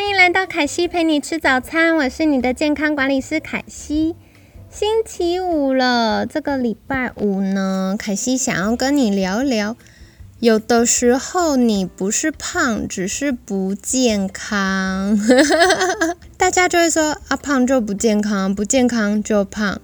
欢迎来到凯西陪你吃早餐，我是你的健康管理师凯西。星期五了，这个礼拜五呢，凯西想要跟你聊聊，有的时候你不是胖，只是不健康。大家就会说啊，胖就不健康，不健康就胖。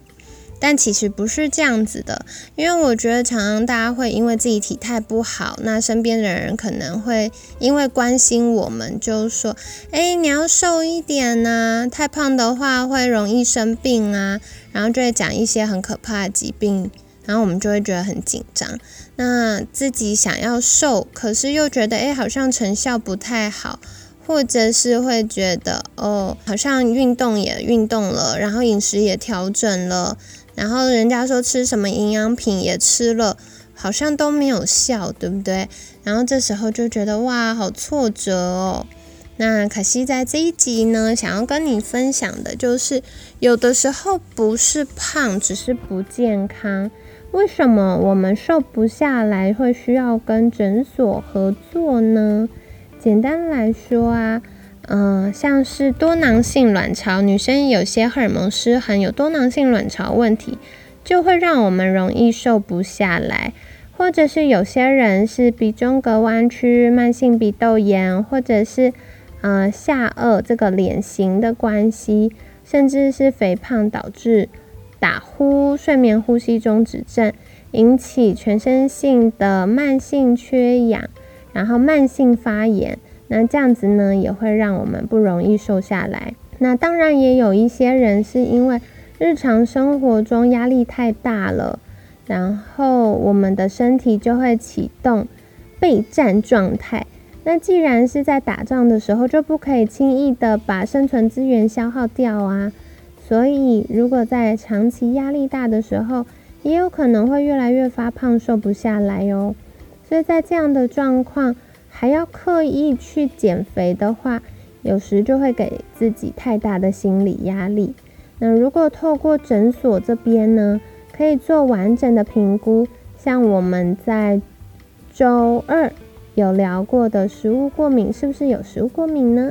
但其实不是这样子的，因为我觉得常常大家会因为自己体态不好，那身边的人可能会因为关心我们，就说：“哎，你要瘦一点呐，太胖的话会容易生病啊。”然后就会讲一些很可怕的疾病，然后我们就会觉得很紧张。那自己想要瘦，可是又觉得哎，好像成效不太好。或者是会觉得哦，好像运动也运动了，然后饮食也调整了，然后人家说吃什么营养品也吃了，好像都没有效，对不对？然后这时候就觉得哇，好挫折哦。那可惜在这一集呢，想要跟你分享的就是，有的时候不是胖，只是不健康。为什么我们瘦不下来，会需要跟诊所合作呢？简单来说啊，嗯，像是多囊性卵巢，女生有些荷尔蒙失衡，有多囊性卵巢问题，就会让我们容易瘦不下来。或者是有些人是鼻中隔弯曲、慢性鼻窦炎，或者是呃下颚这个脸型的关系，甚至是肥胖导致打呼、睡眠呼吸中止症，引起全身性的慢性缺氧。然后慢性发炎，那这样子呢也会让我们不容易瘦下来。那当然也有一些人是因为日常生活中压力太大了，然后我们的身体就会启动备战状态。那既然是在打仗的时候，就不可以轻易的把生存资源消耗掉啊。所以如果在长期压力大的时候，也有可能会越来越发胖，瘦不下来哦。所以在这样的状况，还要刻意去减肥的话，有时就会给自己太大的心理压力。那如果透过诊所这边呢，可以做完整的评估，像我们在周二有聊过的食物过敏，是不是有食物过敏呢？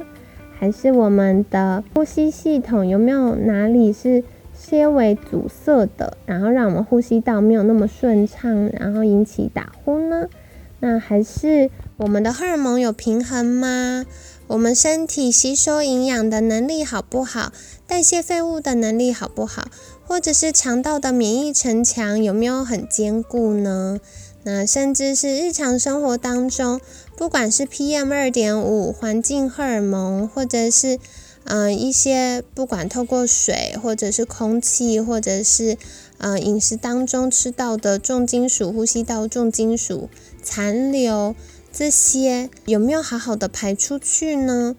还是我们的呼吸系统有没有哪里是些微阻塞的，然后让我们呼吸道没有那么顺畅，然后引起打呼呢？那还是我们的荷尔蒙有平衡吗？我们身体吸收营养的能力好不好？代谢废物的能力好不好？或者是肠道的免疫城墙有没有很坚固呢？那甚至是日常生活当中，不管是 PM 二点五、环境荷尔蒙，或者是嗯一些不管透过水，或者是空气，或者是呃饮食当中吃到的重金属，呼吸道重金属。残留这些有没有好好的排出去呢？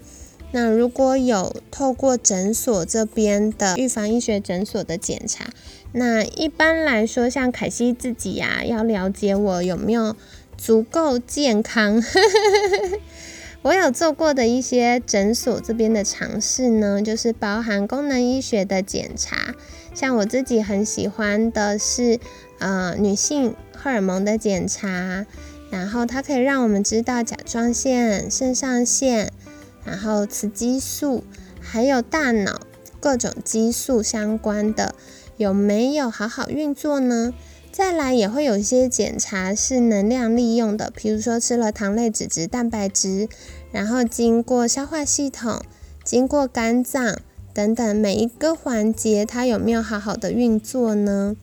那如果有透过诊所这边的预防医学诊所的检查，那一般来说，像凯西自己呀，要了解我有没有足够健康。我有做过的一些诊所这边的尝试呢，就是包含功能医学的检查，像我自己很喜欢的是呃女性荷尔蒙的检查。然后它可以让我们知道甲状腺、肾上腺，然后雌激素，还有大脑各种激素相关的有没有好好运作呢？再来也会有一些检查是能量利用的，比如说吃了糖类、脂质、蛋白质，然后经过消化系统、经过肝脏等等每一个环节，它有没有好好的运作呢？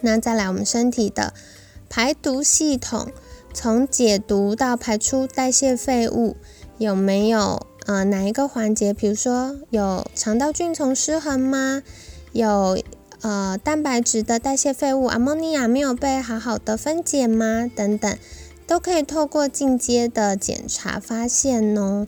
那再来我们身体的。排毒系统从解毒到排出代谢废物，有没有呃哪一个环节？比如说有肠道菌丛失衡吗？有呃蛋白质的代谢废物阿莫尼亚没有被好好的分解吗？等等，都可以透过进阶的检查发现哦。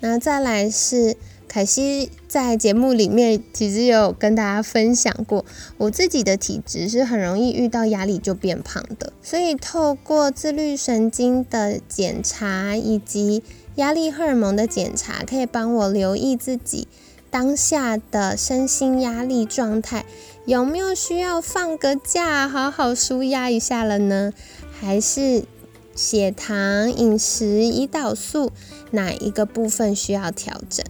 那再来是凯西在节目里面其实有跟大家分享过，我自己的体质是很容易遇到压力就变胖的，所以透过自律神经的检查以及压力荷尔蒙的检查，可以帮我留意自己当下的身心压力状态，有没有需要放个假，好好舒压一下了呢？还是血糖、饮食、胰岛素哪一个部分需要调整？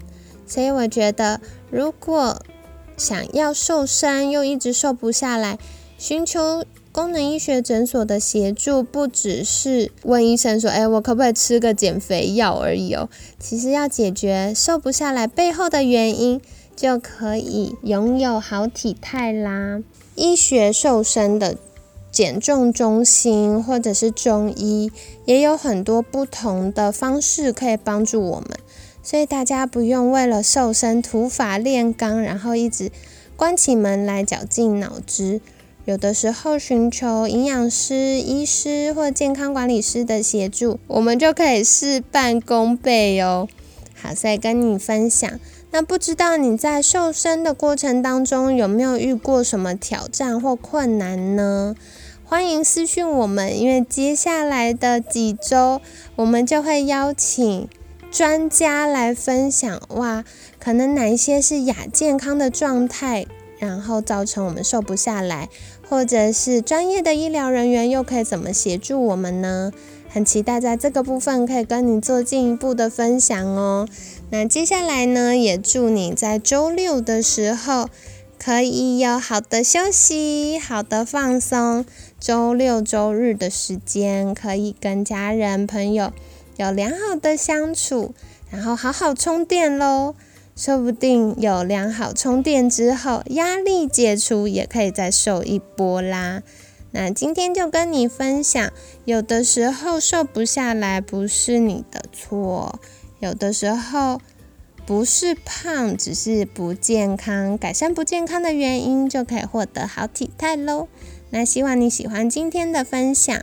所以我觉得，如果想要瘦身又一直瘦不下来，寻求功能医学诊所的协助，不只是问医生说：“哎，我可不可以吃个减肥药而已哦？”其实要解决瘦不下来背后的原因，就可以拥有好体态啦。医学瘦身的减重中心或者是中医，也有很多不同的方式可以帮助我们。所以大家不用为了瘦身土法炼钢，然后一直关起门来绞尽脑汁。有的时候寻求营养师、医师或健康管理师的协助，我们就可以事半功倍哦。好，再跟你分享。那不知道你在瘦身的过程当中有没有遇过什么挑战或困难呢？欢迎私讯我们，因为接下来的几周我们就会邀请。专家来分享哇，可能哪一些是亚健康的状态，然后造成我们瘦不下来，或者是专业的医疗人员又可以怎么协助我们呢？很期待在这个部分可以跟你做进一步的分享哦。那接下来呢，也祝你在周六的时候可以有好的休息、好的放松，周六周日的时间可以跟家人朋友。有良好的相处，然后好好充电喽。说不定有良好充电之后，压力解除也可以再瘦一波啦。那今天就跟你分享，有的时候瘦不下来不是你的错，有的时候不是胖，只是不健康。改善不健康的原因，就可以获得好体态喽。那希望你喜欢今天的分享。